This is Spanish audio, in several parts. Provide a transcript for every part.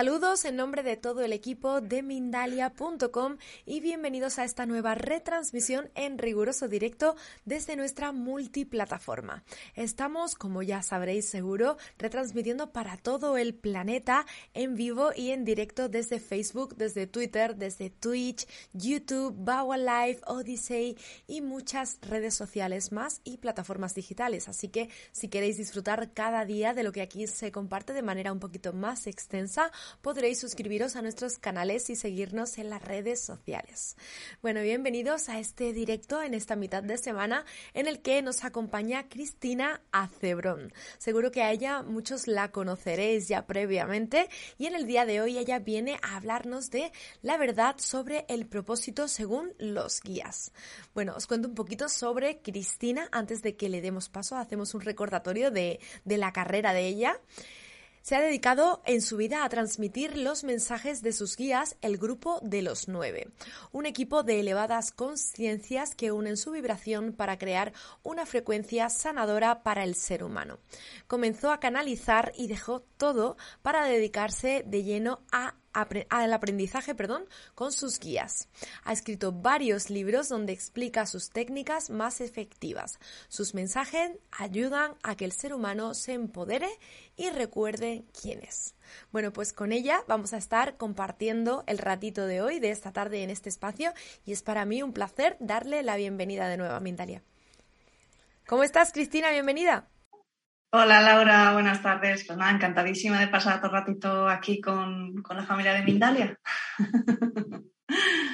Saludos en nombre de todo el equipo de Mindalia.com y bienvenidos a esta nueva retransmisión en riguroso directo desde nuestra multiplataforma. Estamos, como ya sabréis seguro, retransmitiendo para todo el planeta en vivo y en directo desde Facebook, desde Twitter, desde Twitch, YouTube, Bawa Live, Odyssey y muchas redes sociales más y plataformas digitales. Así que si queréis disfrutar cada día de lo que aquí se comparte de manera un poquito más extensa, podréis suscribiros a nuestros canales y seguirnos en las redes sociales. Bueno, bienvenidos a este directo en esta mitad de semana en el que nos acompaña Cristina Acebrón. Seguro que a ella muchos la conoceréis ya previamente y en el día de hoy ella viene a hablarnos de la verdad sobre el propósito según los guías. Bueno, os cuento un poquito sobre Cristina antes de que le demos paso, hacemos un recordatorio de, de la carrera de ella. Se ha dedicado en su vida a transmitir los mensajes de sus guías, el Grupo de los Nueve, un equipo de elevadas conciencias que unen su vibración para crear una frecuencia sanadora para el ser humano. Comenzó a canalizar y dejó todo para dedicarse de lleno a al aprendizaje perdón, con sus guías. Ha escrito varios libros donde explica sus técnicas más efectivas. Sus mensajes ayudan a que el ser humano se empodere y recuerde quién es. Bueno, pues con ella vamos a estar compartiendo el ratito de hoy, de esta tarde en este espacio, y es para mí un placer darle la bienvenida de nuevo a Mindalia. ¿Cómo estás, Cristina? Bienvenida. Hola Laura, buenas tardes. Pues nada, encantadísima de pasar otro ratito aquí con, con la familia de Mindalia.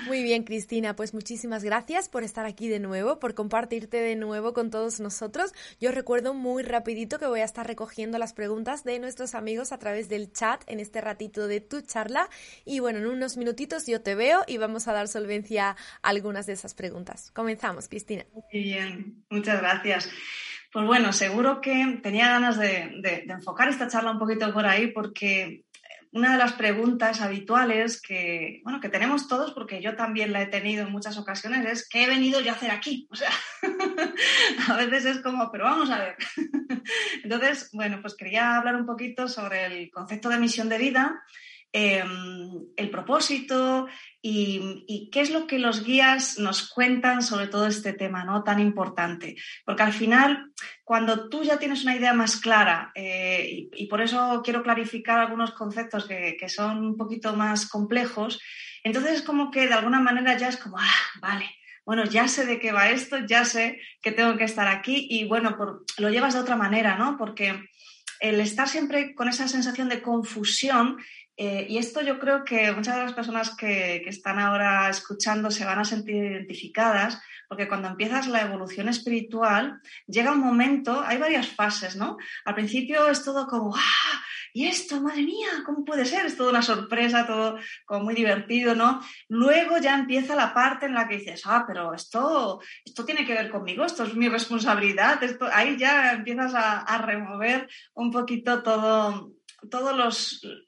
Muy bien, Cristina, pues muchísimas gracias por estar aquí de nuevo, por compartirte de nuevo con todos nosotros. Yo recuerdo muy rapidito que voy a estar recogiendo las preguntas de nuestros amigos a través del chat en este ratito de tu charla y bueno, en unos minutitos yo te veo y vamos a dar solvencia a algunas de esas preguntas. Comenzamos, Cristina. Muy bien, muchas gracias. Pues bueno, seguro que tenía ganas de, enfocar esta charla un poquito por ahí porque una de las preguntas habituales que, bueno, que tenemos todos, porque yo también la he tenido en muchas ocasiones, es ¿qué he venido yo a hacer aquí? O sea, a veces es como, pero vamos a ver. Entonces, bueno, pues quería hablar un poquito sobre el concepto de misión de vida Em, el propósito y, qué es lo que los guías nos cuentan sobre todo este tema ¿no? tan importante. Porque al final, cuando tú ya tienes una idea más clara, eh, y, por eso quiero clarificar algunos conceptos que, son un poquito más complejos, entonces es como que de alguna manera ya es como, ah, vale, bueno, ya sé de qué va esto, ya sé que tengo que estar aquí y bueno, lo llevas de otra manera, ¿no? Porque el estar siempre con esa sensación de confusión eh, y esto yo creo que muchas de las personas que, que, están ahora escuchando se van a sentir identificadas, porque cuando empiezas la evolución espiritual, llega un momento, hay varias fases, ¿no? Al principio es todo como, ¡ah! ¿Y esto, madre mía? ¿Cómo puede ser? Es toda una sorpresa, todo como muy divertido, ¿no? Luego ya empieza la parte en la que dices, ah, pero esto, esto tiene que ver conmigo, esto es mi responsabilidad, esto, ahí ya empiezas a, a remover un poquito todo, todos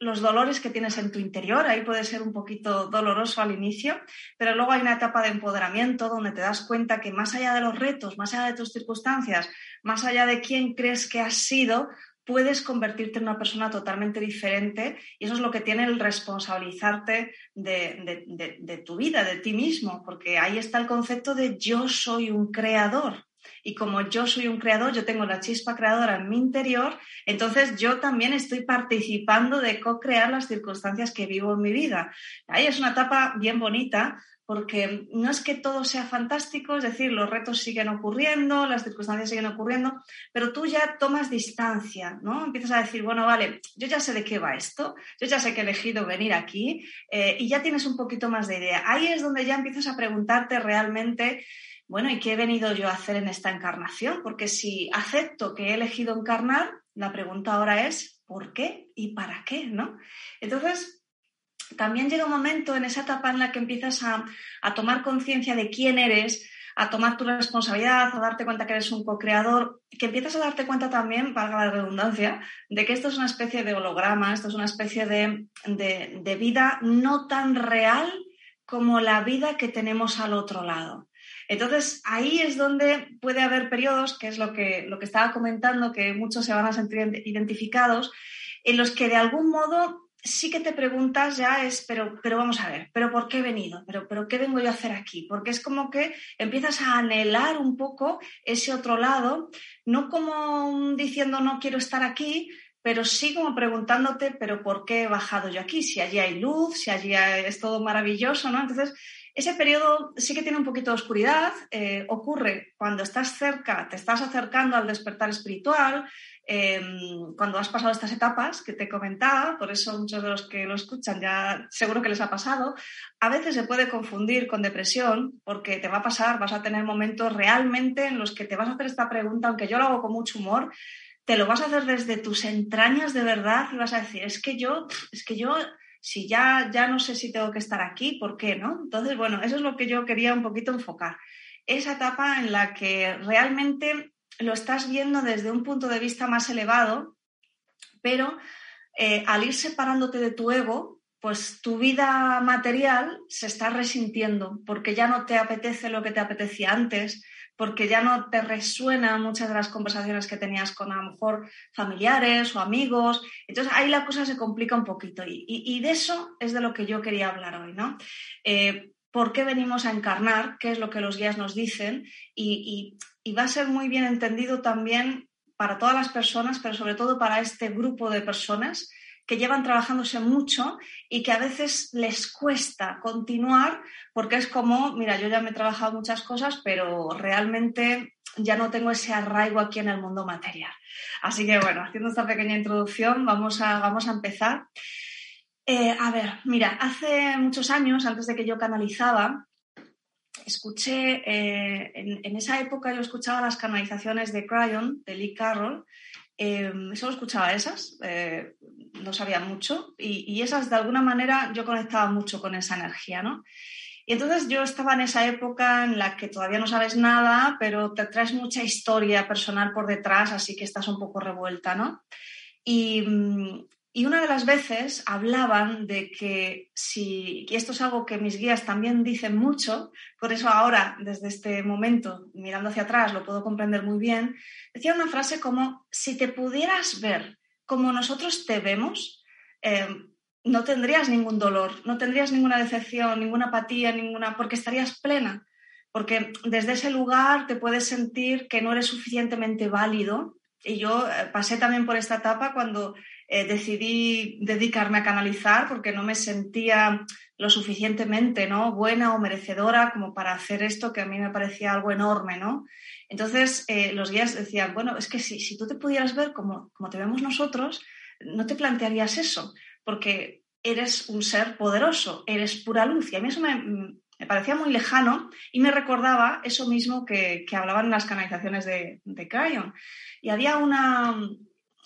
los, dolores que tienes en tu interior. Ahí puede ser un poquito doloroso al inicio, pero luego hay una etapa de empoderamiento donde te das cuenta que más allá de los retos, más allá de tus circunstancias, más allá de quién crees que has sido, puedes convertirte en una persona totalmente diferente y eso es lo que tiene el responsabilizarte de tu vida, de ti mismo, porque ahí está el concepto de yo soy un creador. Y como yo soy un creador, yo tengo la chispa creadora en mi interior, entonces yo también estoy participando de co-crear las circunstancias que vivo en mi vida. Ahí es una etapa bien bonita porque no es que todo sea fantástico, es decir, los retos siguen ocurriendo, las circunstancias siguen ocurriendo, pero tú ya tomas distancia, ¿no? Empiezas a decir, bueno, vale, yo ya sé de qué va esto, yo ya sé que he elegido venir aquí eh, y ya tienes un poquito más de idea. Ahí es donde ya empiezas a preguntarte realmente bueno, ¿y qué he venido yo a hacer en esta encarnación? Porque si acepto que he elegido encarnar, la pregunta ahora es ¿por qué y para qué? ¿no? Entonces, también llega un momento en esa etapa en la que empiezas a, tomar conciencia de quién eres, a tomar tu responsabilidad, a darte cuenta que eres un co-creador, que empiezas a darte cuenta también, valga la redundancia, de que esto es una especie de holograma, esto es una especie de vida no tan real como la vida que tenemos al otro lado. Entonces, ahí es donde puede haber periodos, que es lo que, lo que estaba comentando, que muchos se van a sentir identificados, en los que de algún modo sí que te preguntas ya es, pero, pero vamos a ver, pero ¿por qué he venido? ¿Pero, ¿Pero qué vengo yo a hacer aquí? Porque es como que empiezas a anhelar un poco ese otro lado, no como diciendo no quiero estar aquí, pero sí como preguntándote, pero ¿por qué he bajado yo aquí? Si allí hay luz, si allí es todo maravilloso, ¿no? Entonces, ese periodo sí que tiene un poquito de oscuridad, eh, ocurre cuando estás cerca, te estás acercando al despertar espiritual, em, cuando has pasado estas etapas que te comentaba, por eso muchos de los que lo escuchan ya seguro que les ha pasado, a veces se puede confundir con depresión porque te va a pasar, vas a tener momentos realmente en los que te vas a hacer esta pregunta, aunque yo lo hago con mucho humor, te lo vas a hacer desde tus entrañas de verdad y vas a decir, es que yo, es que yo si ya, ya no sé si tengo que estar aquí, ¿por qué? ¿no? Entonces, bueno, eso es lo que yo quería un poquito enfocar. Esa etapa en la que realmente lo estás viendo desde un punto de vista más elevado, pero eh, al ir separándote de tu ego, pues tu vida material se está resintiendo porque ya no te apetece lo que te apetecía antes, porque ya no te resuenan muchas de las conversaciones que tenías con a lo mejor familiares o amigos. Entonces ahí la cosa se complica un poquito y, de eso es de lo que yo quería hablar hoy, ¿no? Eh, ¿Por qué venimos a encarnar? ¿Qué es lo que los guías nos dicen? y va a ser muy bien entendido también para todas las personas, pero sobre todo para este grupo de personas que llevan trabajándose mucho y que a veces les cuesta continuar porque es como, mira, yo ya me he trabajado muchas cosas, pero realmente ya no tengo ese arraigo aquí en el mundo material. Así que bueno, haciendo esta pequeña introducción, vamos a, vamos a empezar. Eh, a ver, mira, hace muchos años, antes de que yo canalizaba, escuché, eh, en, esa época yo escuchaba las canalizaciones de Cryon, de Lee Carroll, eh, solo escuchaba esas, no sabía mucho, y, esas de alguna manera yo conectaba mucho con esa energía, ¿no? Y entonces yo estaba en esa época en la que todavía no sabes nada, pero te traes mucha historia personal por detrás, así que estás un poco revuelta, ¿no? Y, y una de las veces hablaban de que si, y esto es algo que mis guías también dicen mucho, por eso ahora, desde este momento, mirando hacia atrás, lo puedo comprender muy bien, decía una frase como, si te pudieras ver como nosotros te vemos, eh, no tendrías ningún dolor, no tendrías ninguna decepción, ninguna apatía, ninguna, porque estarías plena. Porque desde ese lugar te puedes sentir que no eres suficientemente válido. Y yo eh, pasé también por esta etapa cuando eh, decidí dedicarme a canalizar porque no me sentía lo suficientemente ¿no? buena o merecedora como para hacer esto que a mí me parecía algo enorme. ¿no? Entonces eh, los guías decían, bueno, es que si, si tú te pudieras ver como, como te vemos nosotros, no te plantearías eso, porque eres un ser poderoso, eres pura luz. Y a mí eso me, me parecía muy lejano y me recordaba eso mismo que, que hablaban en las canalizaciones de, de Cryon. Y había una,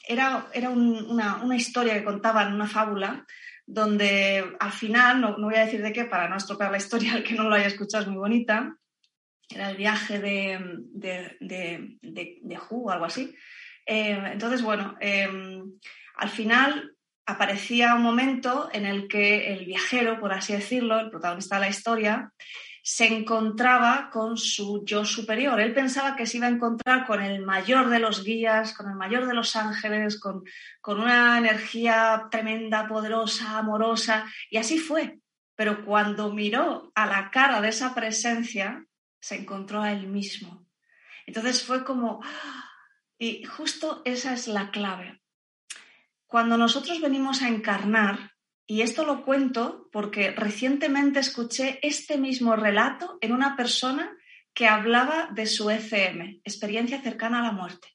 era, era una, historia que contaban, una fábula, donde al final, no, voy a decir de qué para no estropear la historia, el que no lo haya escuchado es muy bonita, era el viaje de, de, de, de, o algo así. Eh, entonces, bueno, eh, al final aparecía un momento en el que el viajero, por así decirlo, el protagonista de la historia, se encontraba con su yo superior. Él pensaba que se iba a encontrar con el mayor de los guías, con el mayor de los ángeles, con, una energía tremenda, poderosa, amorosa, y así fue. Pero cuando miró a la cara de esa presencia, se encontró a él mismo. Entonces fue como, y justo esa es la clave. Cuando nosotros venimos a encarnar, y esto lo cuento porque recientemente escuché este mismo relato en una persona que hablaba de su ECM, experiencia cercana a la muerte.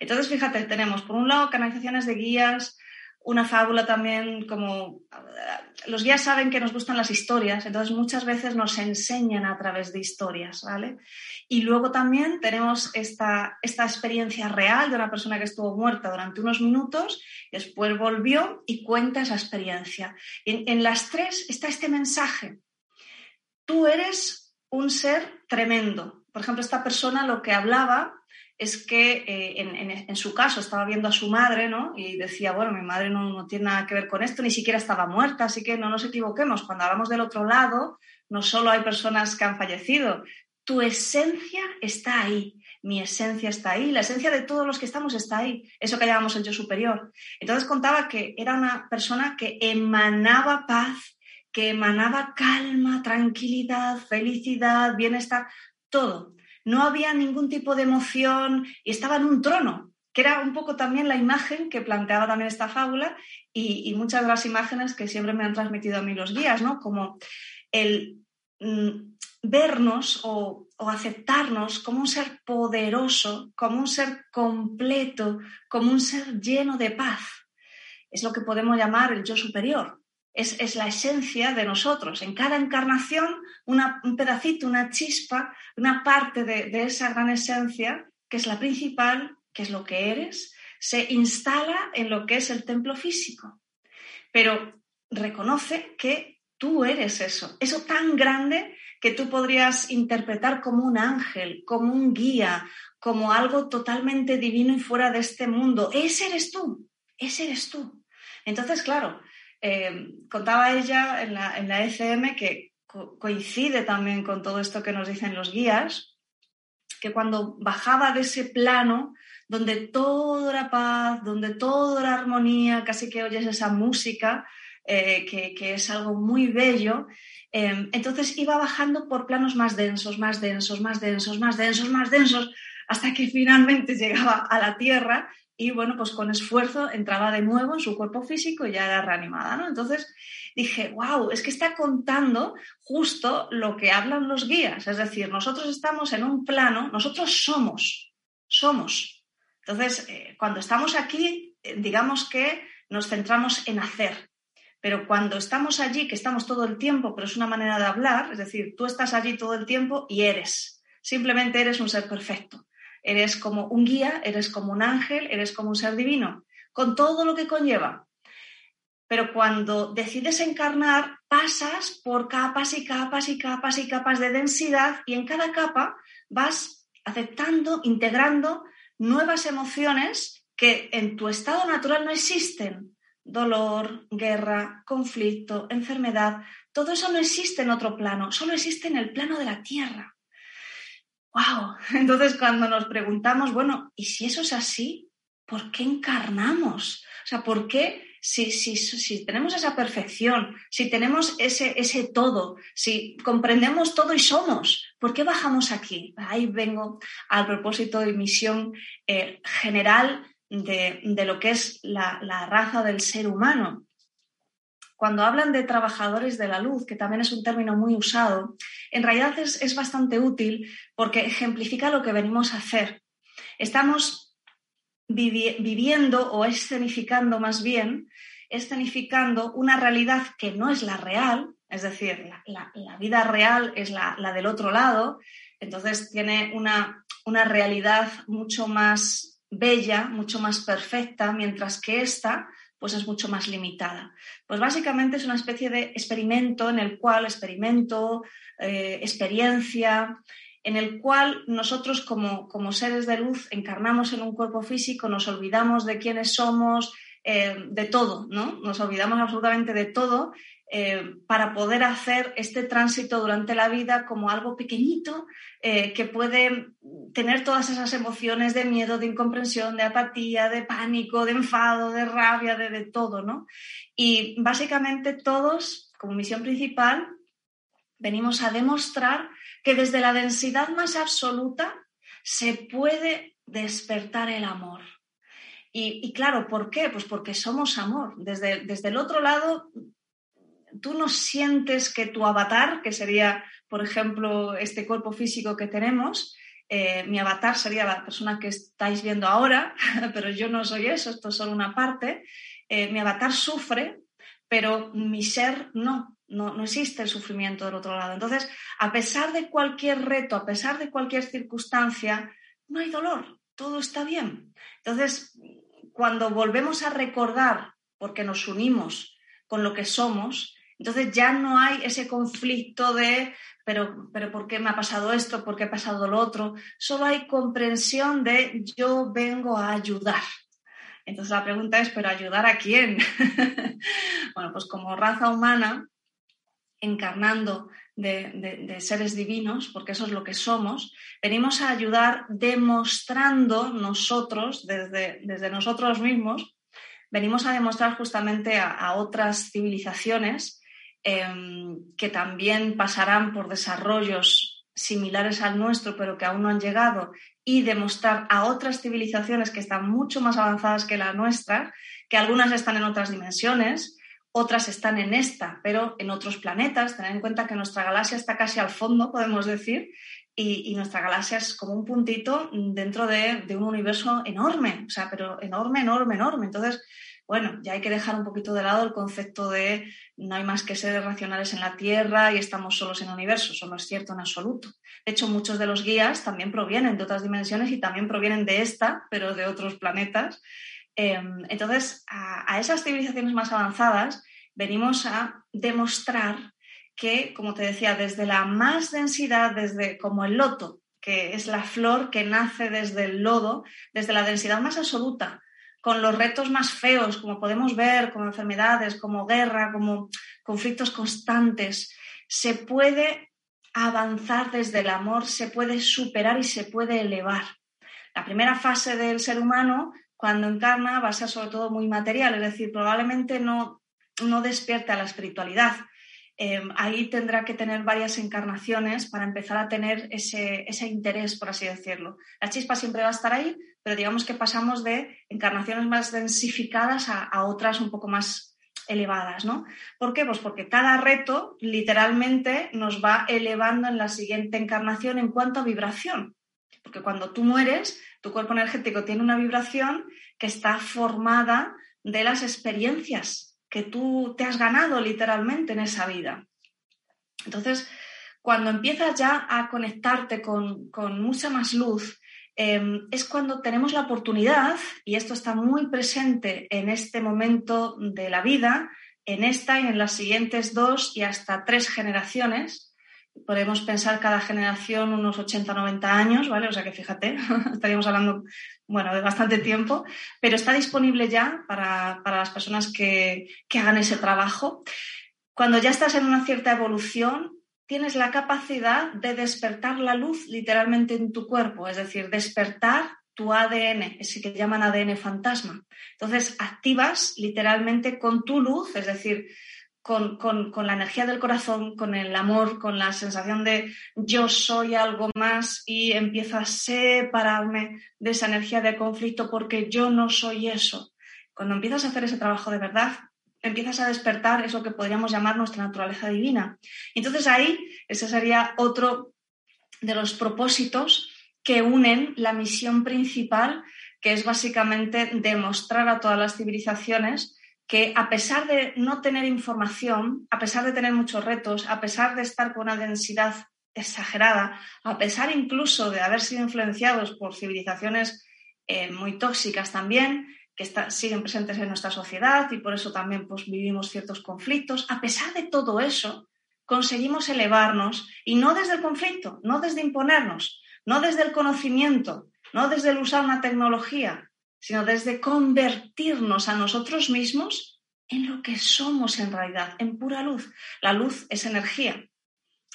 Entonces, fíjate, tenemos por un lado canalizaciones de guías, una fábula también, como los guías saben que nos gustan las historias, entonces muchas veces nos enseñan a través de historias, ¿vale? Y luego también tenemos esta, esta experiencia real de una persona que estuvo muerta durante unos minutos, después volvió y cuenta esa experiencia. En, en las tres está este mensaje. Tú eres un ser tremendo. Por ejemplo, esta persona lo que hablaba es que eh, en, su caso estaba viendo a su madre, ¿no? Y decía, bueno, mi madre no, tiene nada que ver con esto, ni siquiera estaba muerta, así que no nos equivoquemos. Cuando hablamos del otro lado, no solo hay personas que han fallecido, tu esencia está ahí. mi esencia está ahí, la esencia de todos los que estamos está ahí, eso que llamamos el yo superior. Entonces contaba que era una persona que emanaba paz, que emanaba calma, tranquilidad, felicidad, bienestar, todo. No había ningún tipo de emoción y estaba en un trono, que era un poco también la imagen que planteaba también esta fábula y, muchas de las imágenes que siempre me han transmitido a mí los guías, ¿no? Como el mm, vernos o, o, aceptarnos como un ser poderoso, como un ser completo, como un ser lleno de paz. Es lo que podemos llamar el yo superior es, la esencia de nosotros. En cada encarnación, un pedacito, una chispa, una parte de, de esa gran esencia, que es la principal, que es lo que eres, se instala en lo que es el templo físico. Pero reconoce que tú eres eso, eso tan grande que tú podrías interpretar como un ángel, como un guía, como algo totalmente divino y fuera de este mundo. Ese eres tú, ese eres tú. Entonces, claro, eh, contaba ella en la, en ECM que coincide también con todo esto que nos dicen los guías, que cuando bajaba de ese plano donde todo era paz, donde todo era armonía, casi que oyes esa música, eh, que, es algo muy bello, eh, entonces iba bajando por planos más densos, más densos, más densos, más densos, más densos, hasta que finalmente llegaba a la tierra y bueno, pues con esfuerzo entraba de nuevo en su cuerpo físico y ya era reanimada, ¿no? Entonces dije, wow, es que está contando justo lo que hablan los guías, es decir, nosotros estamos en un plano, nosotros somos, somos. Entonces, eh, cuando estamos aquí, eh, digamos que nos centramos en hacer, pero cuando estamos allí, que estamos todo el tiempo, pero es una manera de hablar, es decir, tú estás allí todo el tiempo y eres, simplemente eres un ser perfecto. Eres como un guía, eres como un ángel, eres como un ser divino, con todo lo que conlleva. Pero cuando decides encarnar, pasas por capas y capas y capas y capas de densidad y en cada capa vas aceptando, integrando nuevas emociones que en tu estado natural no existen. Dolor, guerra, conflicto, enfermedad, todo eso no existe en otro plano, solo existe en el plano de la tierra. ¡Wow! Entonces, cuando nos preguntamos, bueno, ¿y si eso es así? ¿Por qué encarnamos? O sea, ¿por qué si, si, tenemos esa perfección, si tenemos ese, ese todo, si comprendemos todo y somos, ¿por qué bajamos aquí? Ahí vengo al propósito y misión eh, general de, lo que es la, la raza del ser humano cuando hablan de trabajadores de la luz, que también es un término muy usado, en realidad es, bastante útil porque ejemplifica lo que venimos a hacer. Estamos viviendo o escenificando más bien, escenificando una realidad que no es la real, es decir, la, vida real es la, del otro lado, entonces tiene una, una realidad mucho más bella, mucho más perfecta, mientras que esta pues es mucho más limitada. Pues básicamente es una especie de experimento en el cual, experimento, eh, experiencia, en el cual nosotros como, como, seres de luz encarnamos en un cuerpo físico, nos olvidamos de quiénes somos, eh, de todo, ¿no? Nos olvidamos absolutamente de todo eh, para poder hacer este tránsito durante la vida como algo pequeñito eh, que puede tener todas esas emociones de miedo, de incomprensión, de apatía, de pánico, de enfado, de rabia, de, todo, ¿no? Y básicamente todos, como misión principal, venimos a demostrar que desde la densidad más absoluta se puede despertar el amor. Y, y, claro, ¿por qué? Pues porque somos amor. Desde, desde el otro lado tú no sientes que tu avatar, que sería, por ejemplo, este cuerpo físico que tenemos, eh, mi avatar sería la persona que estáis viendo ahora, pero yo no soy eso, esto es solo una parte. Eh, mi avatar sufre, pero mi ser no, no, no existe el sufrimiento del otro lado. Entonces, a pesar de cualquier reto, a pesar de cualquier circunstancia, no hay dolor, todo está bien. Entonces, cuando volvemos a recordar, porque nos unimos con lo que somos, entonces ya no hay ese conflicto de, pero, pero ¿por qué me ha pasado esto? ¿Por qué ha pasado lo otro? Solo hay comprensión de yo vengo a ayudar. Entonces la pregunta es, ¿pero ayudar a quién? bueno, pues como raza humana, encarnando de, seres divinos, porque eso es lo que somos, venimos a ayudar demostrando nosotros, desde, desde nosotros mismos, venimos a demostrar justamente a, otras civilizaciones em, que también pasarán por desarrollos similares al nuestro, pero que aún no han llegado, y demostrar a otras civilizaciones que están mucho más avanzadas que la nuestra, que algunas están en otras dimensiones, otras están en esta, pero en otros planetas. Tener en cuenta que nuestra galaxia está casi al fondo, podemos decir, y, nuestra galaxia es como un puntito dentro de, de, un universo enorme, o sea, pero enorme, enorme, enorme. Entonces, bueno, ya hay que dejar un poquito de lado el concepto de no hay más que seres racionales en la Tierra y estamos solos en el universo. Eso no es cierto en absoluto. De hecho, muchos de los guías también provienen de otras dimensiones y también provienen de esta, pero de otros planetas. Em, entonces, a, esas civilizaciones más avanzadas venimos a demostrar que, como te decía, desde la más densidad, desde como el loto, que es la flor que nace desde el lodo, desde la densidad más absoluta, con los retos más feos, como podemos ver, como enfermedades, como guerra, como conflictos constantes, se puede avanzar desde el amor, se puede superar y se puede elevar. La primera fase del ser humano cuando encarna va a ser sobre todo muy material, es decir, probablemente no, no despierte la espiritualidad. Em, ahí tendrá que tener varias encarnaciones para empezar a tener ese, ese, interés, por así decirlo. La chispa siempre va a estar ahí, pero digamos que pasamos de encarnaciones más densificadas a, a otras un poco más elevadas, ¿no? ¿Por qué? Pues porque cada reto literalmente nos va elevando en la siguiente encarnación en cuanto a vibración. Porque cuando tú mueres, tu cuerpo energético tiene una vibración que está formada de las experiencias que tú te has ganado literalmente en esa vida. Entonces, cuando empiezas ya a conectarte con, mucha más luz, em, es cuando tenemos la oportunidad, y esto está muy presente en este momento de la vida, en esta y en las siguientes dos y hasta tres generaciones, podemos pensar cada generación unos 80, 90 años, ¿vale? O sea que fíjate, estaríamos hablando, bueno, de bastante tiempo, pero está disponible ya para, las personas que, que hagan ese trabajo. Cuando ya estás en una cierta evolución, tienes la capacidad de despertar la luz literalmente en tu cuerpo, es decir, despertar tu ADN, ese que llaman ADN fantasma. Entonces, activas literalmente con tu luz, es decir, con, la energía del corazón, con el amor, con la sensación de yo soy algo más y empiezo a separarme de esa energía de conflicto porque yo no soy eso. Cuando empiezas a hacer ese trabajo de verdad, empiezas a despertar eso que podríamos llamar nuestra naturaleza divina. Entonces ahí, ese sería otro de los propósitos que unen la misión principal, que es básicamente demostrar a todas las civilizaciones que a pesar de no tener información, a pesar de tener muchos retos, a pesar de estar con una densidad exagerada, a pesar incluso de haber sido influenciados por civilizaciones eh, muy tóxicas también, que siguen presentes en nuestra sociedad y por eso también pues, vivimos ciertos conflictos, a pesar de todo eso, conseguimos elevarnos y no desde el conflicto, no desde imponernos, no desde el conocimiento, no desde el usar una tecnología, sino desde convertirnos a nosotros mismos en lo que somos en realidad, en pura luz. La luz es energía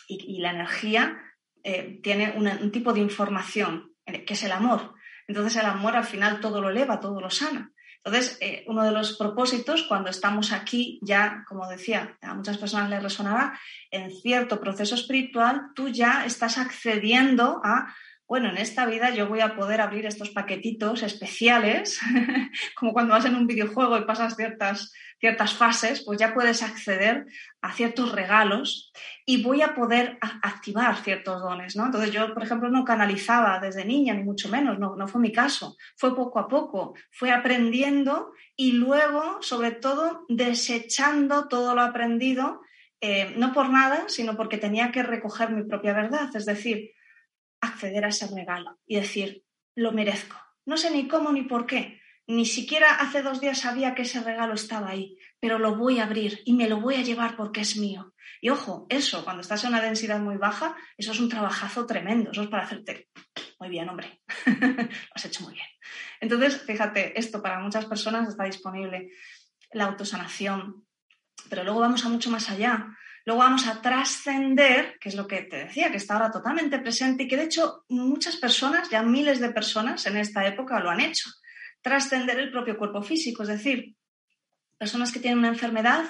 y, la energía eh, tiene un tipo de información, eh, que es el amor. Entonces el amor al final todo lo eleva, todo lo sana. Entonces, eh, uno de los propósitos cuando estamos aquí, ya, como decía, a muchas personas les resonará, en cierto proceso espiritual, tú ya estás accediendo a bueno, en esta vida yo voy a poder abrir estos paquetitos especiales, como cuando vas en un videojuego y pasas ciertas, ciertas fases, pues ya puedes acceder a ciertos regalos y voy a poder activar ciertos dones, ¿no? Entonces yo, por ejemplo, no canalizaba desde niña, ni mucho menos, no, no fue mi caso, fue poco a poco, fue aprendiendo y luego, sobre todo, desechando todo lo aprendido, eh, no por nada, sino porque tenía que recoger mi propia verdad, es decir, acceder a ese regalo y decir, lo merezco. No sé ni cómo ni por qué. Ni siquiera hace dos días sabía que ese regalo estaba ahí, pero lo voy a abrir y me lo voy a llevar porque es mío. Y ojo, eso, cuando estás en una densidad muy baja, eso es un trabajazo tremendo. Eso es para hacerte, muy bien, hombre, lo has hecho muy bien. Entonces, fíjate, esto para muchas personas está disponible, la autosanación, pero luego vamos a mucho más allá. Luego vamos a trascender, que es lo que te decía, que está ahora totalmente presente y que de hecho muchas personas, ya miles de personas en esta época lo han hecho, trascender el propio cuerpo físico, es decir, personas que tienen una enfermedad,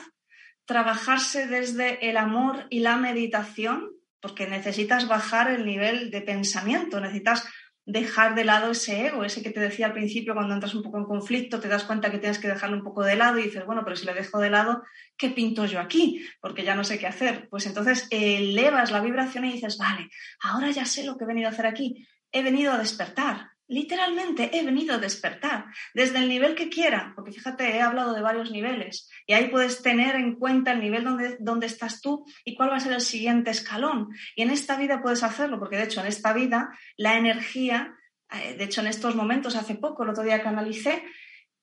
trabajarse desde el amor y la meditación, porque necesitas bajar el nivel de pensamiento, necesitas dejar de lado ese ego, ese que te decía al principio cuando entras un poco en conflicto, te das cuenta que tienes que dejarlo un poco de lado y dices, bueno, pero si lo dejo de lado, ¿qué pinto yo aquí? Porque ya no sé qué hacer. Pues entonces elevas la vibración y dices, vale, ahora ya sé lo que he venido a hacer aquí, he venido a despertar, Literalmente he venido a despertar desde el nivel que quiera, porque fíjate, he hablado de varios niveles y ahí puedes tener en cuenta el nivel donde, donde estás tú y cuál va a ser el siguiente escalón. Y en esta vida puedes hacerlo, porque de hecho en esta vida la energía, eh, de hecho en estos momentos, hace poco, el otro día que analicé,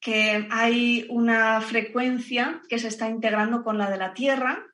que hay una frecuencia que se está integrando con la de la Tierra,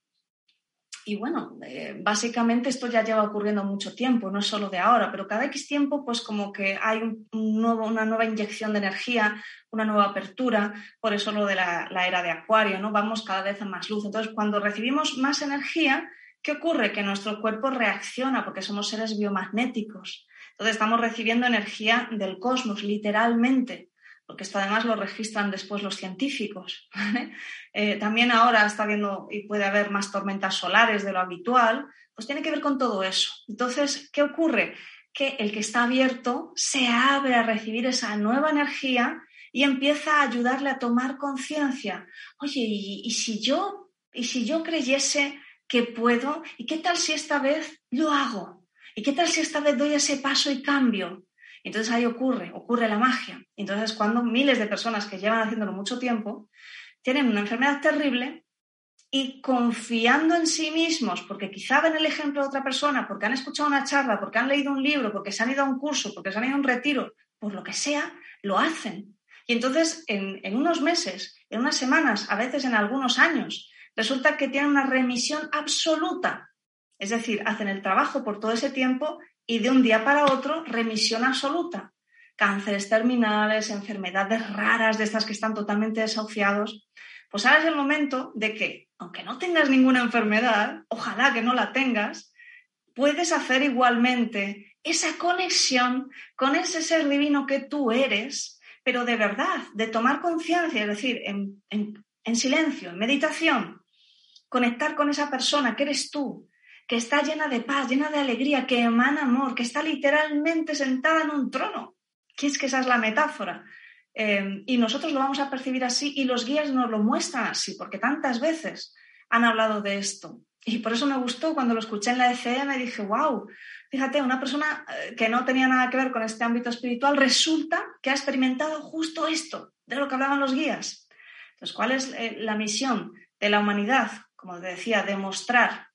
y bueno, eh, básicamente esto ya lleva ocurriendo mucho tiempo, no es solo de ahora, pero cada X tiempo pues como que hay un, nuevo, una nueva inyección de energía, una nueva apertura, por eso lo de la, la, era de Acuario, ¿no? Vamos cada vez a más luz. Entonces, cuando recibimos más energía, ¿qué ocurre? Que nuestro cuerpo reacciona porque somos seres biomagnéticos. Entonces, estamos recibiendo energía del cosmos, literalmente porque esto además lo registran después los científicos. Eh, también ahora está viendo y puede haber más tormentas solares de lo habitual, pues tiene que ver con todo eso. Entonces, ¿qué ocurre? Que el que está abierto se abre a recibir esa nueva energía y empieza a ayudarle a tomar conciencia. Oye, ¿y, ¿y, si yo, y si yo creyese que puedo? ¿Y qué tal si esta vez lo hago? ¿Y qué tal si esta vez doy ese paso y cambio? Entonces ahí ocurre, ocurre la magia. Entonces cuando miles de personas que llevan haciéndolo mucho tiempo tienen una enfermedad terrible y confiando en sí mismos, porque quizá ven el ejemplo de otra persona, porque han escuchado una charla, porque han leído un libro, porque se han ido a un curso, porque se han ido a un retiro, por lo que sea, lo hacen. Y entonces en, en unos meses, en unas semanas, a veces en algunos años, resulta que tienen una remisión absoluta. Es decir, hacen el trabajo por todo ese tiempo y de un día para otro remisión absoluta. Cánceres terminales, enfermedades raras de estas que están totalmente desahuciados. Pues ahora es el momento de que, aunque no tengas ninguna enfermedad, ojalá que no la tengas, puedes hacer igualmente esa conexión con ese ser divino que tú eres, pero de verdad, de tomar conciencia, es decir, en, en, en silencio, en meditación, conectar con esa persona que eres tú, que está llena de paz, llena de alegría, que emana amor, que está literalmente sentada en un trono. Que es que esa es la metáfora. Eh, y nosotros lo vamos a percibir así y los guías nos lo muestran así, porque tantas veces han hablado de esto. Y por eso me gustó cuando lo escuché en la ECM, dije, wow, fíjate, una persona eh, que no tenía nada que ver con este ámbito espiritual resulta que ha experimentado justo esto, de lo que hablaban los guías. Entonces, ¿cuál es eh, la misión de la humanidad? Como decía, demostrar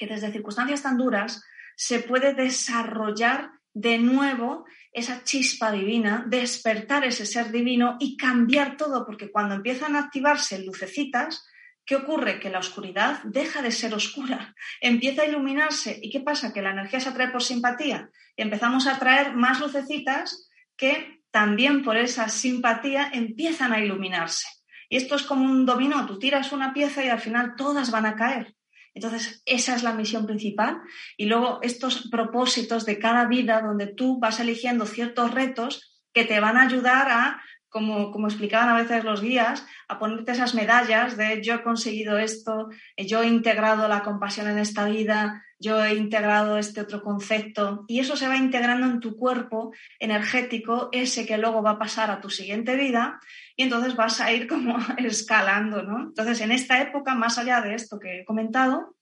que desde circunstancias tan duras se puede desarrollar de nuevo esa chispa divina, despertar ese ser divino y cambiar todo, porque cuando empiezan a activarse lucecitas, ¿qué ocurre? Que la oscuridad deja de ser oscura, empieza a iluminarse. ¿Y qué pasa? Que la energía se atrae por simpatía y empezamos a atraer más lucecitas que también por esa simpatía empiezan a iluminarse. Y esto es como un dominó, tú tiras una pieza y al final todas van a caer. Entonces, esa es la misión principal. Y luego estos propósitos de cada vida donde tú vas eligiendo ciertos retos que te van a ayudar a, como, como explicaban a veces los guías, a ponerte esas medallas de yo he conseguido esto, yo he integrado la compasión en esta vida, yo he integrado este otro concepto. Y eso se va integrando en tu cuerpo energético, ese que luego va a pasar a tu siguiente vida y entonces vas a ir como escalando, ¿no? Entonces, en esta época, más allá de esto que he comentado,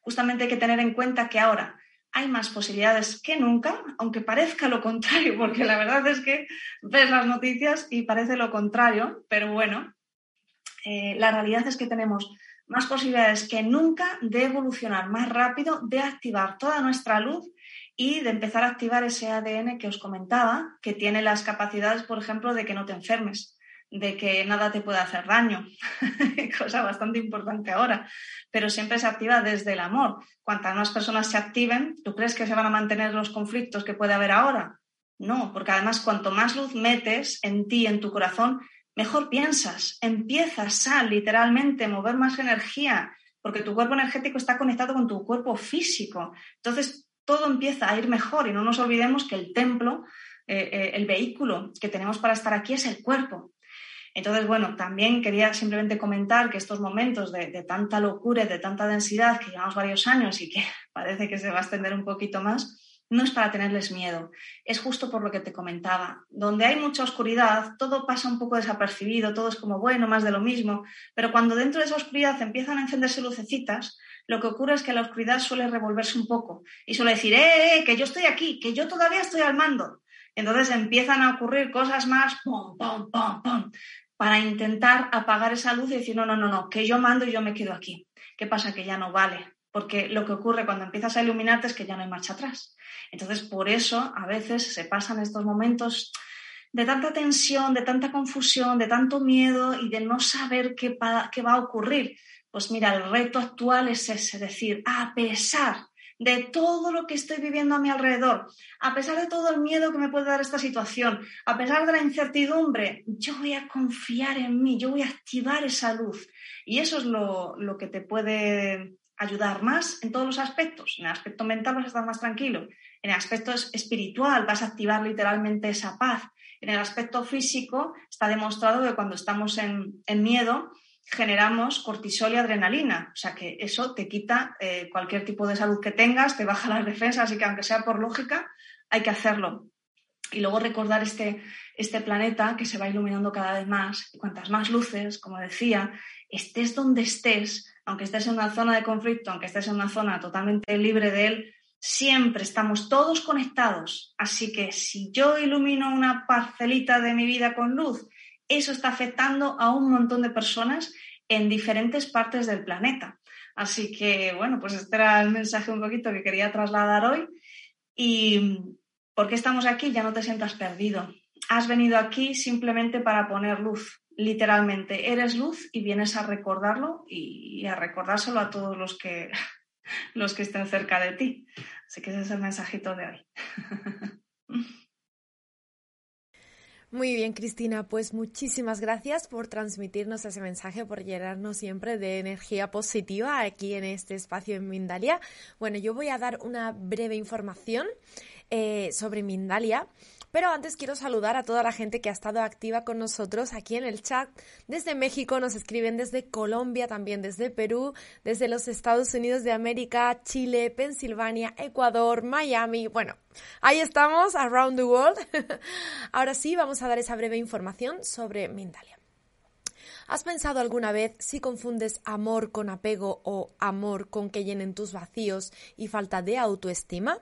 justamente hay que tener en cuenta que ahora hay más posibilidades que nunca, aunque parezca lo contrario, porque la verdad es que ves las noticias y parece lo contrario, pero bueno, eh, la realidad es que tenemos más posibilidades que nunca de evolucionar más rápido, de activar toda nuestra luz y de empezar a activar ese ADN que os comentaba, que tiene las capacidades, por ejemplo, de que no te enfermes de que nada te puede hacer daño, cosa bastante importante ahora, pero siempre se activa desde el amor. Cuantas más personas se activen, ¿tú crees que se van a mantener los conflictos que puede haber ahora? No, porque además cuanto más luz metes en ti, en tu corazón, mejor piensas, empiezas a literalmente mover más energía, porque tu cuerpo energético está conectado con tu cuerpo físico. Entonces, todo empieza a ir mejor y no nos olvidemos que el templo, eh, eh, el vehículo que tenemos para estar aquí es el cuerpo. Entonces, bueno, también quería simplemente comentar que estos momentos de, tanta locura y de tanta densidad que llevamos varios años y que parece que se va a extender un poquito más, no es para tenerles miedo, es justo por lo que te comentaba. Donde hay mucha oscuridad, todo pasa un poco desapercibido, todo es como bueno, más de lo mismo, pero cuando dentro de esa oscuridad empiezan a encenderse lucecitas, lo que ocurre es que la oscuridad suele revolverse un poco y suele decir, ¡eh, eh, eh que yo estoy aquí, que yo todavía estoy al mando! Entonces empiezan a ocurrir cosas más, pum, pum, pum, pum, para intentar apagar esa luz y decir, no, no, no, no, que yo mando y yo me quedo aquí. ¿Qué pasa? Que ya no vale, porque lo que ocurre cuando empiezas a iluminarte es que ya no hay marcha atrás. Entonces, por eso a veces se pasan estos momentos de tanta tensión, de tanta confusión, de tanto miedo y de no saber qué, qué va a ocurrir. Pues mira, el reto actual es ese, decir, a pesar de todo lo que estoy viviendo a mi alrededor, a pesar de todo el miedo que me puede dar esta situación, a pesar de la incertidumbre, yo voy a confiar en mí, yo voy a activar esa luz. Y eso es lo, lo que te puede ayudar más en todos los aspectos. En el aspecto mental vas a estar más tranquilo. En el aspecto espiritual vas a activar literalmente esa paz. En el aspecto físico está demostrado que cuando estamos en, miedo generamos cortisol y adrenalina. O sea que eso te quita eh, cualquier tipo de salud que tengas, te baja las defensas, así que aunque sea por lógica, hay que hacerlo. Y luego recordar este, este planeta que se va iluminando cada vez más. Y cuantas más luces, como decía, estés donde estés, aunque estés en una zona de conflicto, aunque estés en una zona totalmente libre de él, siempre estamos todos conectados. Así que si yo ilumino una parcelita de mi vida con luz, eso está afectando a un montón de personas en diferentes partes del planeta. Así que, bueno, pues este era el mensaje un poquito que quería trasladar hoy. Y ¿por qué estamos aquí? Ya no te sientas perdido. Has venido aquí simplemente para poner luz, literalmente. Eres luz y vienes a recordarlo y a recordárselo a todos los que, los que estén cerca de ti. Así que ese es el mensajito de hoy. Muy bien, Cristina, pues muchísimas gracias por transmitirnos ese mensaje, por llenarnos siempre de energía positiva aquí en este espacio en Mindalia. Bueno, yo voy a dar una breve información eh, sobre Mindalia. Pero antes quiero saludar a toda la gente que ha estado activa con nosotros aquí en el chat. Desde México nos escriben desde Colombia, también desde Perú, desde los Estados Unidos de América, Chile, Pensilvania, Ecuador, Miami. Bueno, ahí estamos, around the world. Ahora sí, vamos a dar esa breve información sobre Mindalia. ¿Has pensado alguna vez si confundes amor con apego o amor con que llenen tus vacíos y falta de autoestima?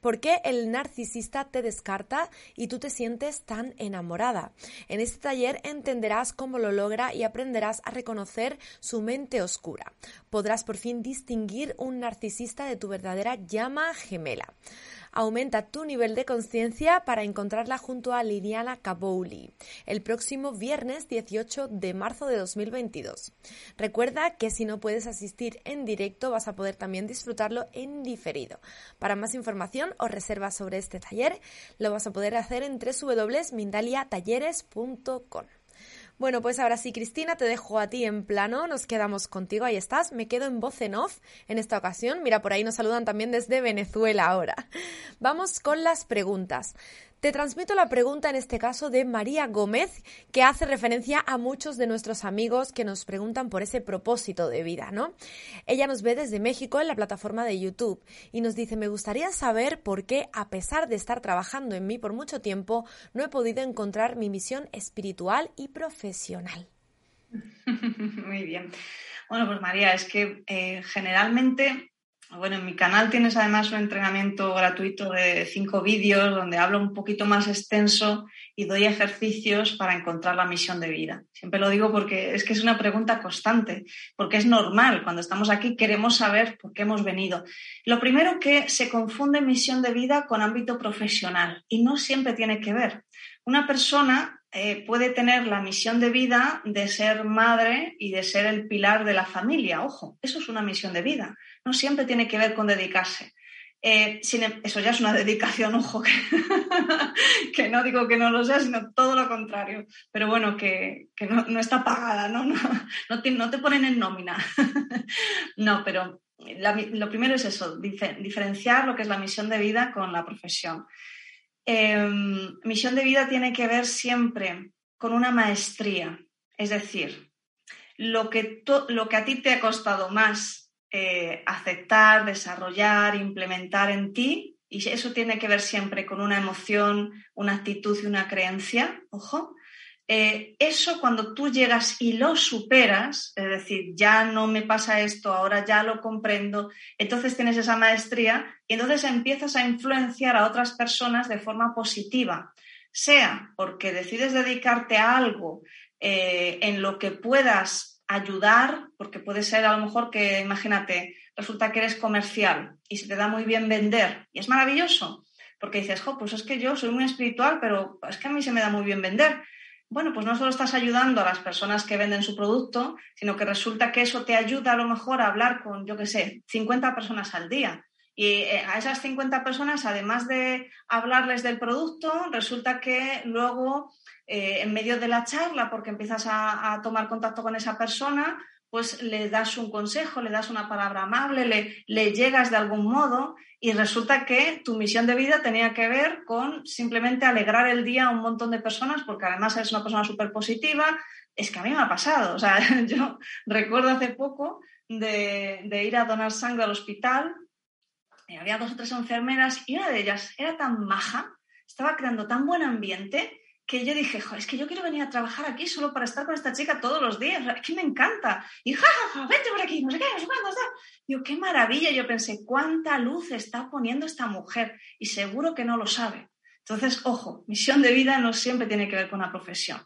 ¿Por qué el narcisista te descarta y tú te sientes tan enamorada? En este taller entenderás cómo lo logra y aprenderás a reconocer su mente oscura. Podrás por fin distinguir un narcisista de tu verdadera llama gemela. Aumenta tu nivel de conciencia para encontrarla junto a Liliana Cabouli el próximo viernes 18 de marzo de 2022. Recuerda que si no puedes asistir en directo vas a poder también disfrutarlo en diferido. Para más información o reservas sobre este taller lo vas a poder hacer en www.mindaliatalleres.com. Bueno, pues ahora sí, Cristina, te dejo a ti en plano, nos quedamos contigo, ahí estás, me quedo en voz en off en esta ocasión, mira, por ahí nos saludan también desde Venezuela ahora. Vamos con las preguntas. Te transmito la pregunta en este caso de María Gómez, que hace referencia a muchos de nuestros amigos que nos preguntan por ese propósito de vida, ¿no? Ella nos ve desde México en la plataforma de YouTube y nos dice, me gustaría saber por qué, a pesar de estar trabajando en mí por mucho tiempo, no he podido encontrar mi misión espiritual y profesional. Muy bien. Bueno, pues María, es que eh, generalmente bueno, en mi canal tienes además un entrenamiento gratuito de cinco vídeos donde hablo un poquito más extenso y doy ejercicios para encontrar la misión de vida. Siempre lo digo porque es que es una pregunta constante, porque es normal. Cuando estamos aquí queremos saber por qué hemos venido. Lo primero que se confunde misión de vida con ámbito profesional y no siempre tiene que ver. Una persona eh, puede tener la misión de vida de ser madre y de ser el pilar de la familia. Ojo, eso es una misión de vida. No siempre tiene que ver con dedicarse. Eh, em, eso ya es una dedicación, ojo, que, no digo que no lo sea, sino todo lo contrario. Pero bueno, que, no, está pagada, ¿no? No, te, ponen en nómina. no, pero lo primero es eso, diferenciar lo que es la misión de vida con la profesión. Em, misión de vida tiene que ver siempre con una maestría, es decir, lo que, lo que a ti te ha costado más eh, aceptar, desarrollar, implementar en ti. Y eso tiene que ver siempre con una emoción, una actitud y una creencia, ojo. Eh, eso cuando tú llegas y lo superas, es decir, ya no me pasa esto, ahora ya lo comprendo, entonces tienes esa maestría y entonces empiezas a influenciar a otras personas de forma positiva, sea porque decides dedicarte a algo eh, en lo que puedas ayudar, porque puede ser a lo mejor que, imagínate, resulta que eres comercial y se te da muy bien vender y es maravilloso, porque dices, jo, pues es que yo soy muy espiritual, pero es que a mí se me da muy bien vender. Bueno, pues no solo estás ayudando a las personas que venden su producto, sino que resulta que eso te ayuda a lo mejor a hablar con, yo qué sé, 50 personas al día. Y eh, a esas 50 personas, además de hablarles del producto, resulta que luego eh, en medio de la charla, porque empiezas a, tomar contacto con esa persona, pues le das un consejo, le das una palabra amable, le, le, llegas de algún modo y resulta que tu misión de vida tenía que ver con simplemente alegrar el día a un montón de personas, porque además eres una persona súper positiva. Es que a mí me ha pasado, o sea, yo recuerdo hace poco de, ir a donar sangre al hospital, había dos o tres enfermeras y una de ellas era tan maja, estaba creando tan buen ambiente que yo dije, es que yo quiero venir a trabajar aquí solo para estar con esta chica todos los días, es que me encanta. Y ja, vete por aquí, no sé qué, no sé cuándo está. Digo, qué maravilla. Yo pensé, cuánta luz está poniendo esta mujer y seguro que no lo sabe. Entonces, ojo, misión de vida no siempre tiene que ver con la profesión.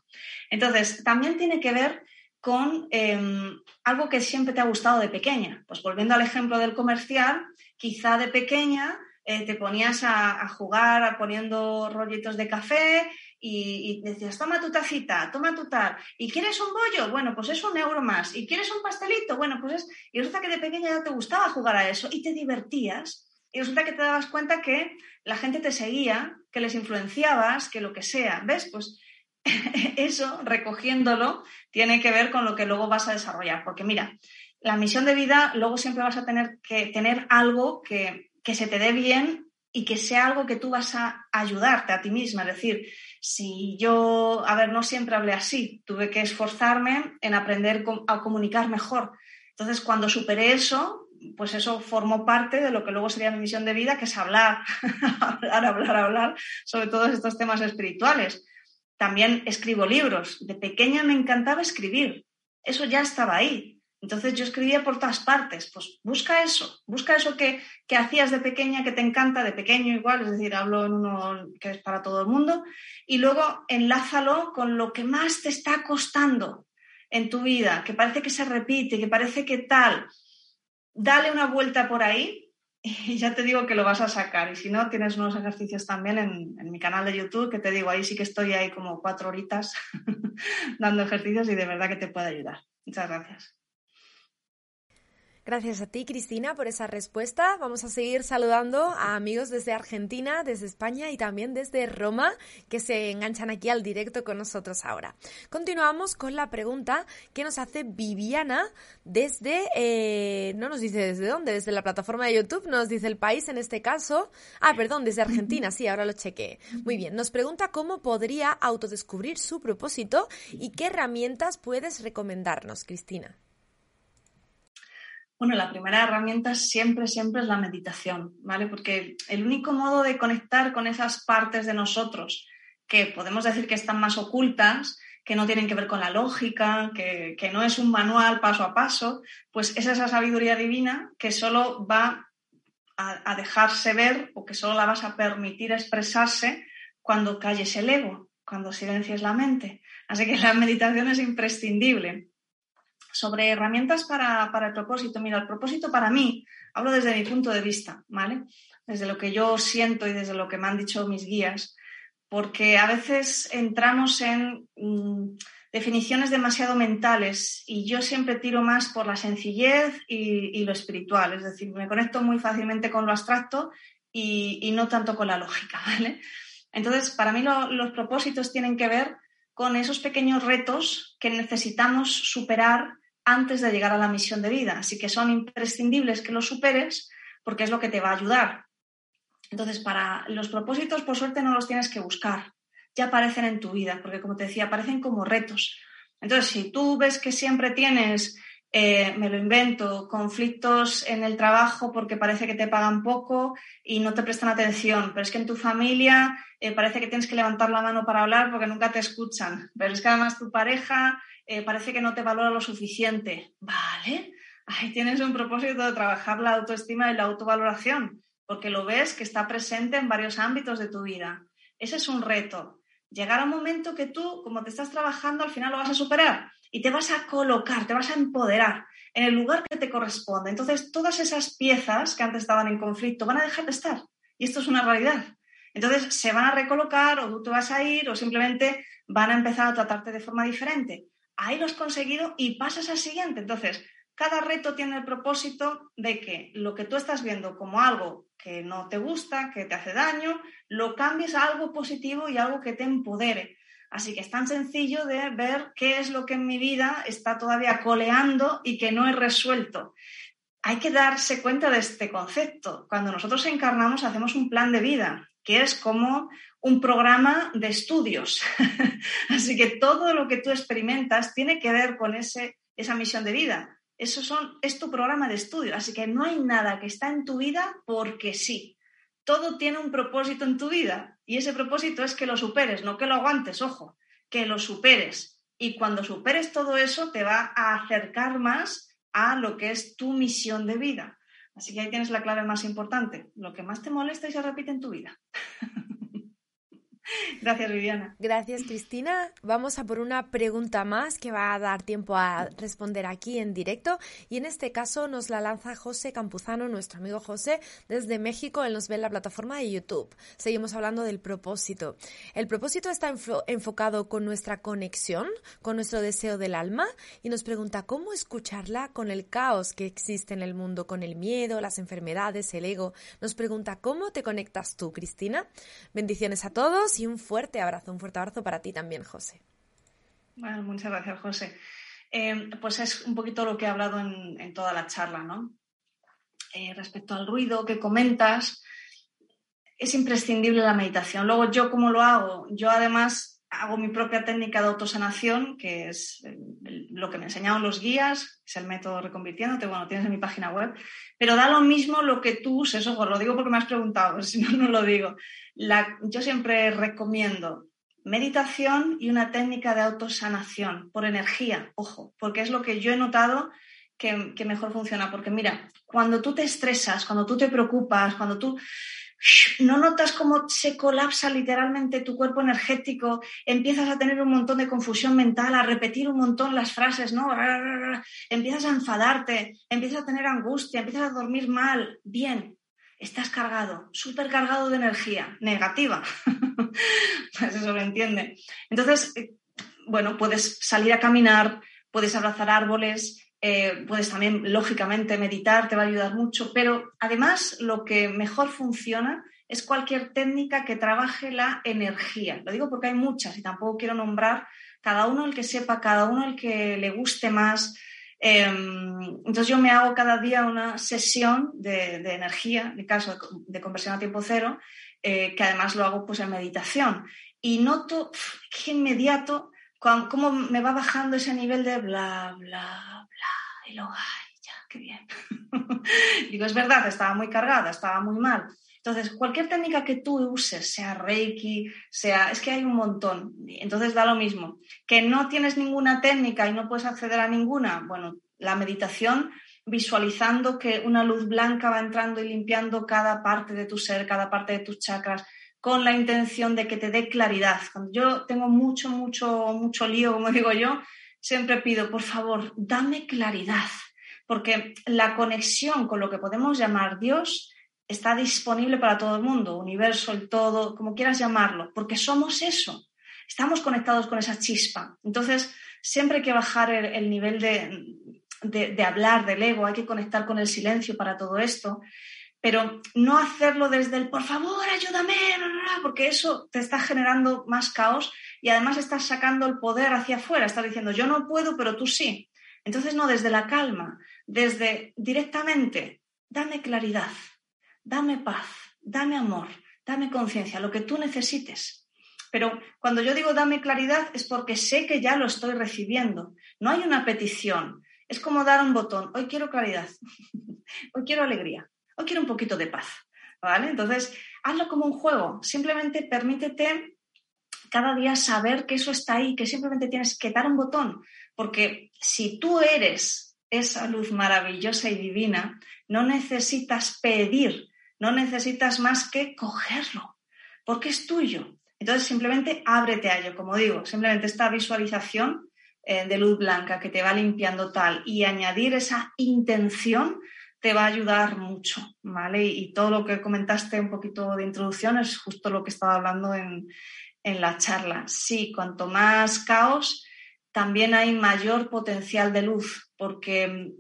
Entonces, también tiene que ver con em, algo que siempre te ha gustado de pequeña. Pues volviendo al ejemplo del comercial, quizá de pequeña eh, te ponías a, a, jugar poniendo rollitos de café y, decías, toma tu tacita, toma tu tal, y quieres un bollo, bueno, pues es un euro más, y quieres un pastelito, bueno, pues es, y resulta que de pequeña ya te gustaba jugar a eso y te divertías, y resulta que te dabas cuenta que la gente te seguía, que les influenciabas, que lo que sea, ¿ves? Pues eso, recogiéndolo, tiene que ver con lo que luego vas a desarrollar, porque mira, la misión de vida, luego siempre vas a tener que tener algo que, que se te dé bien y que sea algo que tú vas a ayudarte a ti misma. Es decir, si yo, a ver, no siempre hablé así, tuve que esforzarme en aprender a comunicar mejor. Entonces, cuando superé eso, pues eso formó parte de lo que luego sería mi misión de vida, que es hablar, hablar, hablar, hablar sobre todos estos temas espirituales. También escribo libros. De pequeña me encantaba escribir. Eso ya estaba ahí. Entonces yo escribía por todas partes, pues busca eso, busca eso que, hacías de pequeña, que te encanta, de pequeño igual, es decir, hablo en uno que es para todo el mundo, y luego enlázalo con lo que más te está costando en tu vida, que parece que se repite, que parece que tal. Dale una vuelta por ahí y ya te digo que lo vas a sacar. Y si no, tienes unos ejercicios también en, en mi canal de YouTube, que te digo, ahí sí que estoy ahí como cuatro horitas dando ejercicios y de verdad que te puede ayudar. Muchas gracias. Gracias a ti, Cristina, por esa respuesta. Vamos a seguir saludando a amigos desde Argentina, desde España y también desde Roma, que se enganchan aquí al directo con nosotros ahora. Continuamos con la pregunta que nos hace Viviana desde, eh, no nos dice desde dónde, desde la plataforma de YouTube, nos dice el país en este caso. Ah, perdón, desde Argentina, sí, ahora lo chequé. Muy bien, nos pregunta cómo podría autodescubrir su propósito y qué herramientas puedes recomendarnos, Cristina. Bueno, la primera herramienta siempre, siempre es la meditación, ¿vale? Porque el único modo de conectar con esas partes de nosotros que podemos decir que están más ocultas, que no tienen que ver con la lógica, que, no es un manual paso a paso, pues es esa sabiduría divina que solo va a, a dejarse ver o que solo la vas a permitir expresarse cuando calles el ego, cuando silencies la mente. Así que la meditación es imprescindible sobre herramientas para, el propósito. Mira, el propósito para mí, hablo desde mi punto de vista, ¿vale? Desde lo que yo siento y desde lo que me han dicho mis guías, porque a veces entramos en, mm, definiciones demasiado mentales y yo siempre tiro más por la sencillez y, lo espiritual, es decir, me conecto muy fácilmente con lo abstracto y, no tanto con la lógica, ¿vale? Entonces, para mí los propósitos tienen que ver con esos pequeños retos que necesitamos superar antes de llegar a la misión de vida, así que son imprescindibles que los superes porque es lo que te va a ayudar. Entonces, para los propósitos, por suerte, no los tienes que buscar ya aparecen en tu vida, porque como te decía, aparecen como retos. Entonces, si tú ves que siempre tienes, eh, me lo invento, conflictos en el trabajo porque parece que te pagan poco y no te prestan atención, pero es que en tu familia eh, parece que tienes que levantar la mano para hablar porque nunca te escuchan, pero es que además tu pareja eh, parece que no te valora lo suficiente, ¿vale? Ahí tienes un propósito de trabajar la autoestima y la autovaloración, porque lo ves que está presente en varios ámbitos de tu vida. Ese es un reto llegará un momento que tú, como te estás trabajando, al final lo vas a superar y te vas a colocar, te vas a empoderar en el lugar que te corresponde. Entonces, todas esas piezas que antes estaban en conflicto van a dejar de estar. Y esto es una realidad. Entonces, se van a recolocar o tú te vas a ir o simplemente van a empezar a tratarte de forma diferente. Ahí lo has conseguido y pasas al siguiente. Entonces, cada reto tiene el propósito de que lo que tú estás viendo como algo que no te gusta, que te hace daño, lo cambies a algo positivo y algo que te empodere. Así que es tan sencillo de ver qué es lo que en mi vida está todavía coleando y que no he resuelto. Hay que darse cuenta de este concepto. Cuando nosotros encarnamos hacemos un plan de vida, que es como un programa de estudios. Así que todo lo que tú experimentas tiene que ver con ese, esa misión de vida. Eso es tu programa de estudio, así que no hay nada que está en tu vida porque sí. Todo tiene un propósito en tu vida y ese propósito es que lo superes, no que lo aguantes, ojo, que lo superes. Y cuando superes todo eso te va a acercar más a lo que es tu misión de vida. Así que ahí tienes la clave más importante, lo que más te molesta y se repite en tu vida. Gracias, Viviana. Gracias, Cristina. Vamos a por una pregunta más que va a dar tiempo a responder aquí en directo. Y en este caso nos la lanza José Campuzano, nuestro amigo José, desde México. Él nos ve en la plataforma de YouTube. Seguimos hablando del propósito. El propósito está enfocado con nuestra conexión, con nuestro deseo del alma. Y nos pregunta cómo escucharla con el caos que existe en el mundo, con el miedo, las enfermedades, el ego. Nos pregunta cómo te conectas tú, Cristina. Bendiciones a todos y un fuerte abrazo, un fuerte abrazo para ti también, José. Bueno, muchas gracias, José. Eh, pues es un poquito lo que he hablado en, toda la charla, ¿no? Eh, respecto al ruido que comentas, es imprescindible la meditación. Luego, ¿yo cómo lo hago? Yo además hago mi propia técnica de autosanación, que es lo que me enseñaron los guías, es el método reconvirtiéndote, bueno, tienes en mi página web, pero da lo mismo lo que tú uses, ojo, lo digo porque me has preguntado, si no, no lo digo yo siempre recomiendo meditación y una técnica de autosanación por energía, ojo, porque es lo que yo he notado que, que, mejor funciona. Porque mira, cuando tú te estresas, cuando tú te preocupas, cuando tú no notas cómo se colapsa literalmente tu cuerpo energético, empiezas a tener un montón de confusión mental, a repetir un montón las frases, ¿no? Empiezas a enfadarte, empiezas a tener angustia, empiezas a dormir mal. Bien, estás cargado, súper cargado de energía negativa. pues eso lo entiende. Entonces, eh, bueno, puedes salir a caminar, puedes abrazar árboles, eh, puedes también, lógicamente, meditar, te va a ayudar mucho, pero además lo que mejor funciona es cualquier técnica que trabaje la energía. Lo digo porque hay muchas y tampoco quiero nombrar cada uno el que sepa, cada uno el que le guste más. Em, entonces yo me hago cada día una sesión de, energía, en mi caso de, conversión a tiempo cero, eh, que además lo hago pues en meditación. Y noto que inmediato cómo me va bajando ese nivel de bla, bla, bla, y luego, ay, ya, qué bien. Digo, es verdad, estaba muy cargada, estaba muy mal. Entonces, cualquier técnica que tú uses, sea Reiki, sea, es que hay un montón. Entonces da lo mismo. Que no tienes ninguna técnica y no puedes acceder a ninguna, bueno, la meditación visualizando que una luz blanca va entrando y limpiando cada parte de tu ser, cada parte de tus chakras, con la intención de que te dé claridad. Cuando yo tengo mucho, mucho, mucho lío, como digo yo, siempre pido, por favor, dame claridad, porque la conexión con lo que podemos llamar Dios está disponible para todo el mundo, universo, el todo, como quieras llamarlo, porque somos eso. estamos conectados con esa chispa. Entonces, siempre hay que bajar el, nivel de, hablar del ego, hay que conectar con el silencio para todo esto, pero no hacerlo desde el por favor, ayúdame, porque eso te está generando más caos y además estás sacando el poder hacia afuera, estás diciendo yo no puedo, pero tú sí. Entonces, no, desde la calma, desde directamente, dame claridad, dame paz, dame amor, dame conciencia, lo que tú necesites. Pero cuando yo digo dame claridad es porque sé que ya lo estoy recibiendo. No hay una petición. Es como dar un botón. Hoy quiero claridad. Hoy quiero alegría. Hoy quiero un poquito de paz. ¿Vale? Entonces, hazlo como un juego. Simplemente permítete cada día saber que eso está ahí, que simplemente tienes que dar un botón. Porque si tú eres esa luz maravillosa y divina, no necesitas pedir, no necesitas más que cogerlo, porque es tuyo. Entonces simplemente ábrete a ello, como digo, simplemente esta visualización eh, de luz blanca que te va limpiando tal y añadir esa intención te va a ayudar mucho, ¿vale? Y, todo lo que comentaste un poquito de introducción es justo lo que estaba hablando en, en la charla. Sí, cuanto más caos, también hay mayor potencial de luz, porque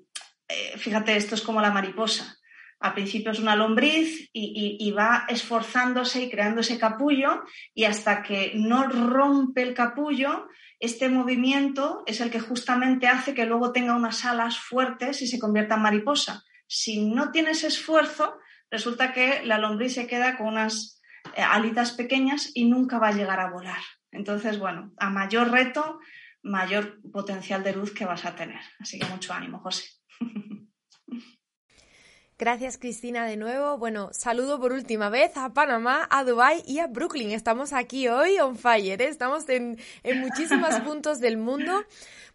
eh, fíjate, esto es como la mariposa. Al principio es una lombriz y, va esforzándose y creando ese capullo y hasta que no rompe el capullo, este movimiento es el que justamente hace que luego tenga unas alas fuertes y se convierta en mariposa. Si no tienes esfuerzo, resulta que la lombriz se queda con unas eh, alitas pequeñas y nunca va a llegar a volar. Entonces, bueno, a mayor reto, mayor potencial de luz que vas a tener. Así que mucho ánimo, José. Gracias Cristina de nuevo. Bueno, saludo por última vez a Panamá, a Dubai y a Brooklyn. Estamos aquí hoy on fire, ¿eh? estamos en, en muchísimos puntos del mundo.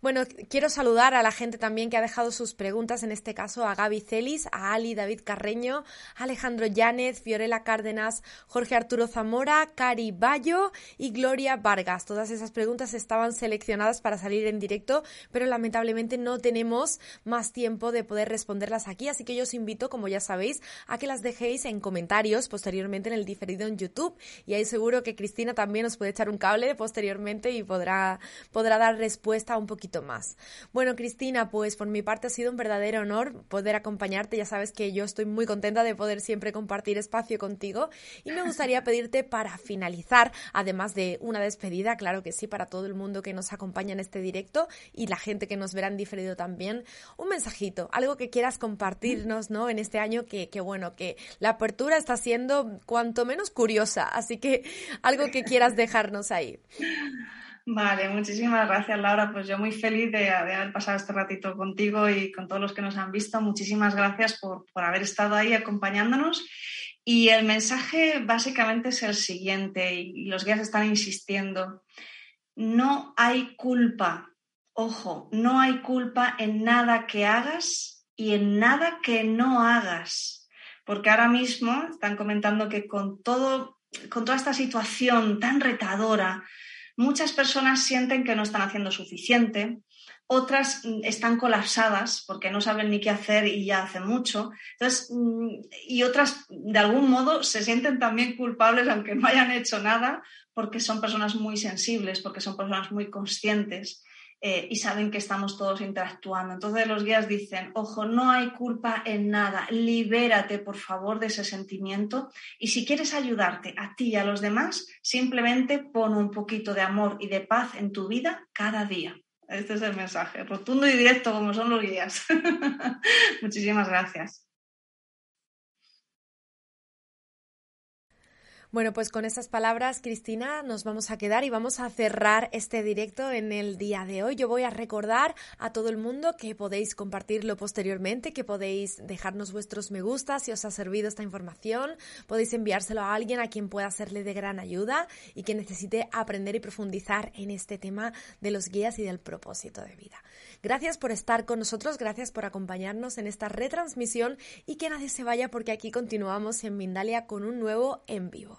Bueno, quiero saludar a la gente también que ha dejado sus preguntas, en este caso a Gaby Celis, a Ali David Carreño, Alejandro Yánez, Fiorella Cárdenas, Jorge Arturo Zamora, Cari Bayo y Gloria Vargas. Todas esas preguntas estaban seleccionadas para salir en directo, pero lamentablemente no tenemos más tiempo de poder responderlas aquí, así que yo os invito, como ya sabéis, a que las dejéis en comentarios posteriormente en el diferido en YouTube y ahí seguro que Cristina también os puede echar un cable posteriormente y podrá, podrá dar respuesta un poquito más. Bueno, Cristina, pues por mi parte ha sido un verdadero honor poder acompañarte. Ya sabes que yo estoy muy contenta de poder siempre compartir espacio contigo y me gustaría pedirte para finalizar, además de una despedida, claro que sí, para todo el mundo que nos acompaña en este directo y la gente que nos verá en diferido también, un mensajito, algo que quieras compartirnos, ¿no? En este año que, que bueno, que la apertura está siendo cuanto menos curiosa, así que algo que quieras dejarnos ahí. Vale, muchísimas gracias Laura. Pues yo muy feliz de, haber pasado este ratito contigo y con todos los que nos han visto. Muchísimas gracias por, haber estado ahí acompañándonos. Y el mensaje básicamente es el siguiente, y los guías están insistiendo. No hay culpa, ojo, no hay culpa en nada que hagas y en nada que no hagas. Porque ahora mismo están comentando que con todo, con toda esta situación tan retadora, Muchas personas sienten que no están haciendo suficiente, otras mm, están colapsadas porque no saben ni qué hacer y ya hacen mucho. Entonces, mm, y otras, de algún modo, se sienten también culpables aunque no hayan hecho nada porque son personas muy sensibles, porque son personas muy conscientes. Eh, y saben que estamos todos interactuando. Entonces los guías dicen, ojo, no hay culpa en nada, libérate por favor de ese sentimiento y si quieres ayudarte a ti y a los demás, simplemente pon un poquito de amor y de paz en tu vida cada día. Este es el mensaje, rotundo y directo como son los guías. Muchísimas gracias. Bueno, pues con estas palabras, Cristina, nos vamos a quedar y vamos a cerrar este directo en el día de hoy. Yo voy a recordar a todo el mundo que podéis compartirlo posteriormente, que podéis dejarnos vuestros me gusta si os ha servido esta información, podéis enviárselo a alguien a quien pueda serle de gran ayuda y que necesite aprender y profundizar en este tema de los guías y del propósito de vida. Gracias por estar con nosotros, gracias por acompañarnos en esta retransmisión y que nadie se vaya porque aquí continuamos en Mindalia con un nuevo en vivo.